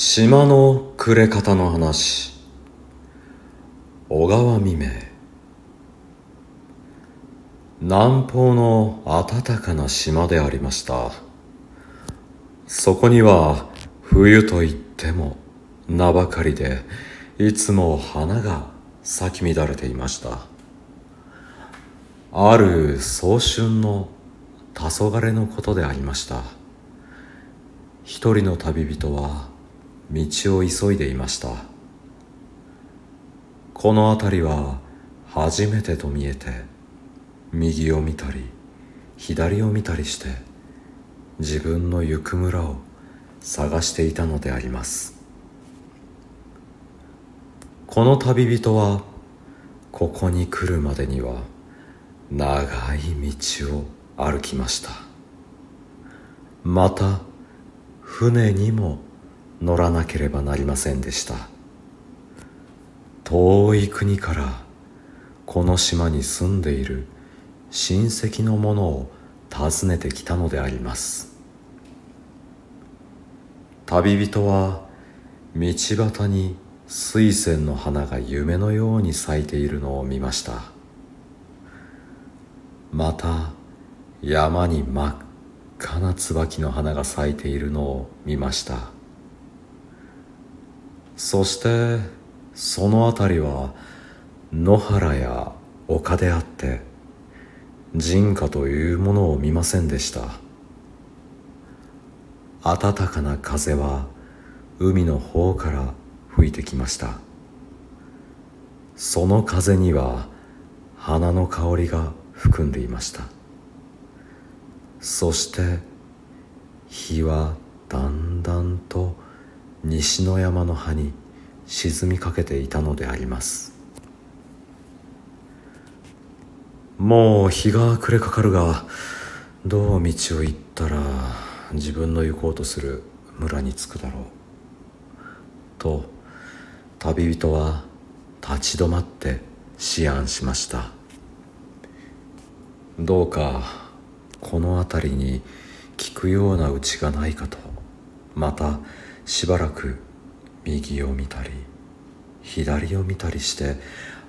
島の暮れ方の話。小川未明。南方の暖かな島でありました。そこには冬といっても名ばかりでいつも花が咲き乱れていました。ある早春の黄昏のことでありました。一人の旅人は道を急いでいました。この辺りは初めてと見えて右を見たり左を見たりして自分の行く村を探していたのであります。この旅人はここに来るまでには長い道を歩きました。また船にも乗らなければなりませんでした。遠い国からこの島に住んでいる親戚の者を訪ねてきたのであります。旅人は道端に水仙の花が夢のように咲いているのを見ました。また山に真っ赤な椿の花が咲いているのを見ました。そしてその辺りは野原や丘であって人家というものを見ませんでした。暖かな風は海の方から吹いてきました。その風には花の香りが含んでいました。そして日はだんだんと西の山の葉に沈みかけていたのであります。もう日が暮れかかるがどう道を行ったら自分の行こうとする村に着くだろう。と旅人は立ち止まって思案しました。どうかこの辺りに聞くようなうちがないかとまたしばらく右を見たり左を見たりして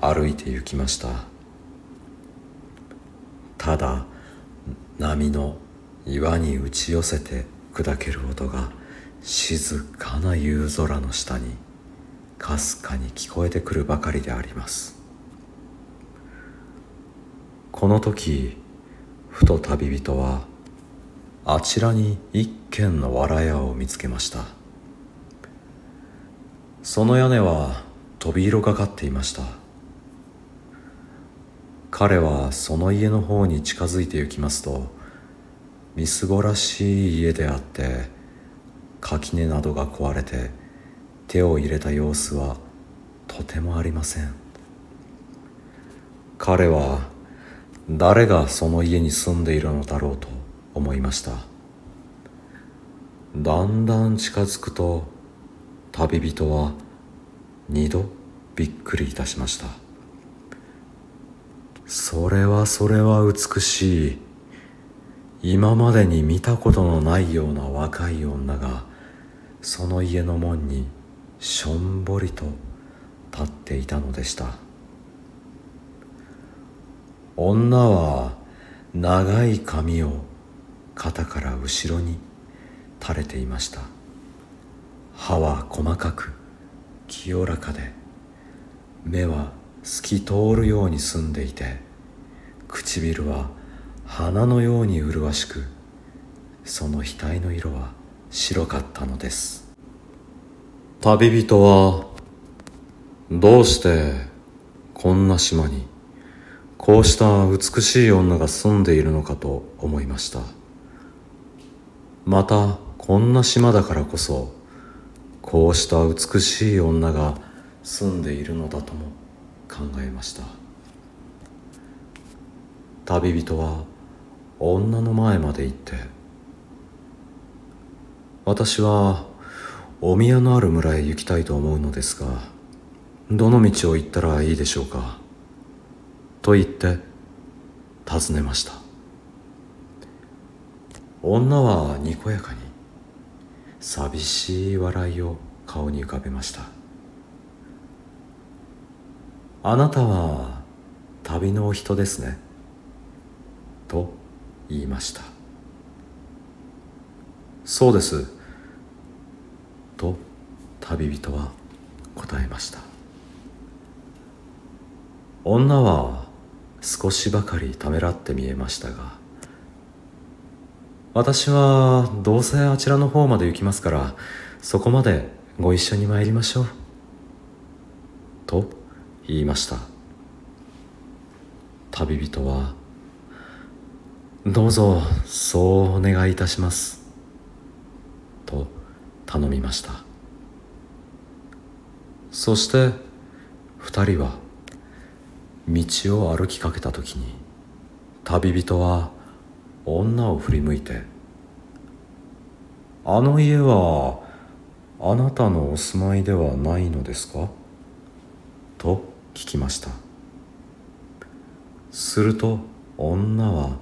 歩いて行きました。ただ波の岩に打ち寄せて砕ける音が静かな夕空の下にかすかに聞こえてくるばかりであります。この時ふと旅人はあちらに一軒の藁屋を見つけました。その屋根は飛び色がかっていました。彼はその家の方に近づいて行きますとみすぼらしい家であって垣根などが壊れて手を入れた様子はとてもありません。彼は誰がその家に住んでいるのだろうと思いました。だんだん近づくと旅人は二度びっくりいたしました。それはそれは美しい。今までに見たことのないような若い女がその家の門にしょんぼりと立っていたのでした。女は長い髪を肩から後ろに垂れていました。歯は細かく清らかで目は透き通るように澄んでいて唇は花のように麗しくその額の色は白かったのです。旅人はどうしてこんな島にこうした美しい女が住んでいるのかと思いました。またこんな島だからこそこうした美しい女が住んでいるのだとも考えました。旅人は女の前まで行って私はお宮のある村へ行きたいと思うのですがどの道を行ったらいいでしょうかと言って尋ねました。女はにこやかに寂しい笑いを顔に浮かべました。あなたは旅のお人ですね。と言いました。そうです。と旅人は答えました。女は少しばかりためらって見えましたが私はどうせあちらの方まで行きますからそこまでご一緒に参りましょう。と言いました。旅人はどうぞそうお願いいたします。と頼みました。そして二人は道を歩きかけた時に旅人は女を振り向いて「あの家はあなたのお住まいではないのですか?」と聞きましたすると女は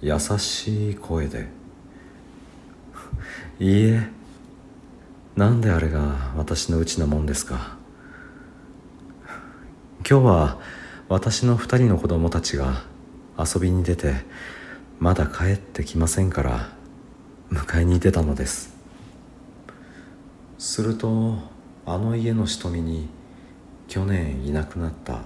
優しい声で「いいえなんであれが私のうちなもんですか今日は私の二人の子供たちが遊びに出てまだ帰ってきませんから迎えに出たのです。するとあの家の瞳に去年いなくなった。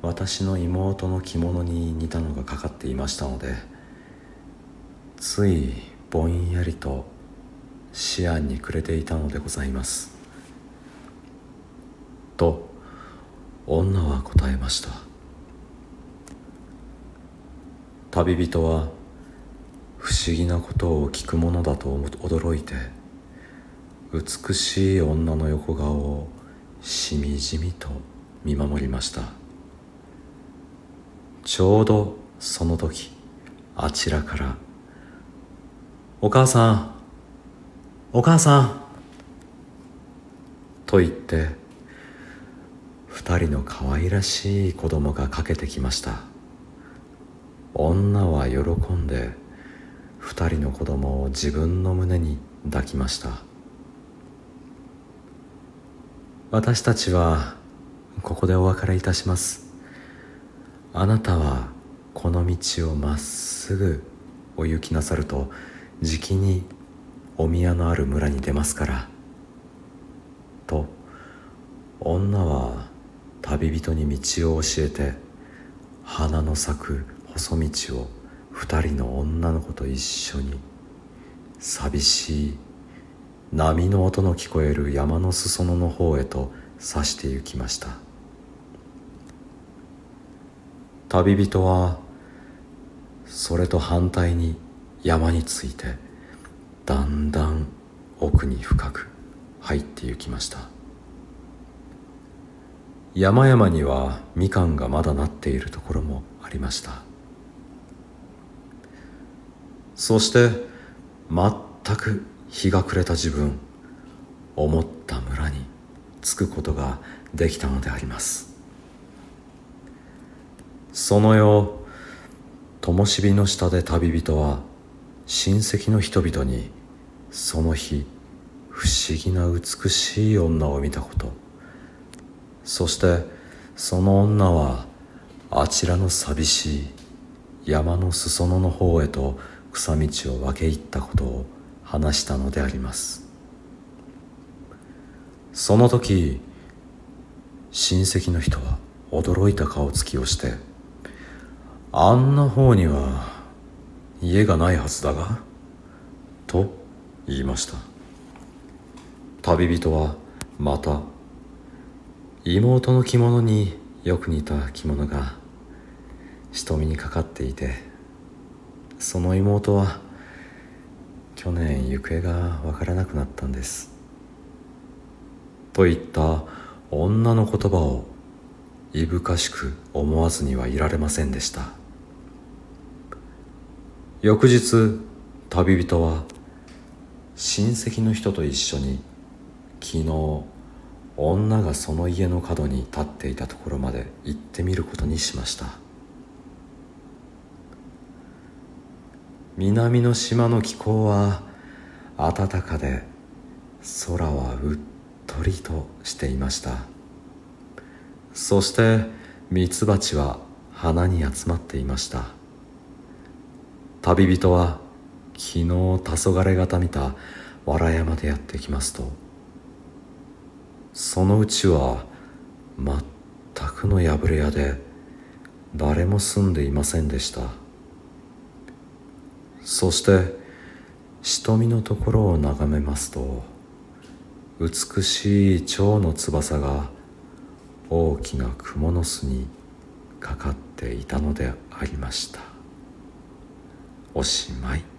私の妹の着物に似たのがかかっていましたのでついぼんやりと思案に暮れていたのでございます。と女は答えました。旅人は不思議なことを聞くものだと驚いて美しい女の横顔をしみじみと見守りました。ちょうどその時あちらから「お母さんお母さん」と言って二人の可愛らしい子供がかけてきました。女は喜んで二人の子供を自分の胸に抱きました。私たちはここでお別れいたします。あなたはこの道をまっすぐお行きなさるとじきにお宮のある村に出ますから。と女は旅人に道を教えて花の咲く細道を二人の女の子と一緒に寂しい波の音の聞こえる山の裾野の方へと指して行きました。旅人はそれと反対に山についてだんだん奥に深く入って行きました。山々にはみかんがまだなっているところもありました。そして全く日が暮れた自分思った村に着くことができたのであります。その夜灯火の下で旅人は親戚の人々にその日不思議な美しい女を見たこと。そしてその女はあちらの寂しい山の裾野の方へと草道を分け入ったことを話したのであります。その時親戚の人は驚いた顔つきをしてあんな方には家がないはずだが？と言いました。旅人はまた妹の着物によく似た着物が瞳にかかっていてその妹は去年行方がわからなくなったんです。といった女の言葉をいぶかしく思わずにはいられませんでした。翌日旅人は親戚の人と一緒に昨日女がその家の角に立っていたところまで行ってみることにしました。南の島の気候は暖かで空はうっとりとしていました。そしてミツバチは花に集まっていました。旅人は昨日黄昏方見た藁山でやってきますと。そのうちは全くの破れ屋で誰も住んでいませんでした。そして瞳のところを眺めますと美しい蝶の翼が大きな蜘蛛の巣にかかっていたのでありました。おしまい。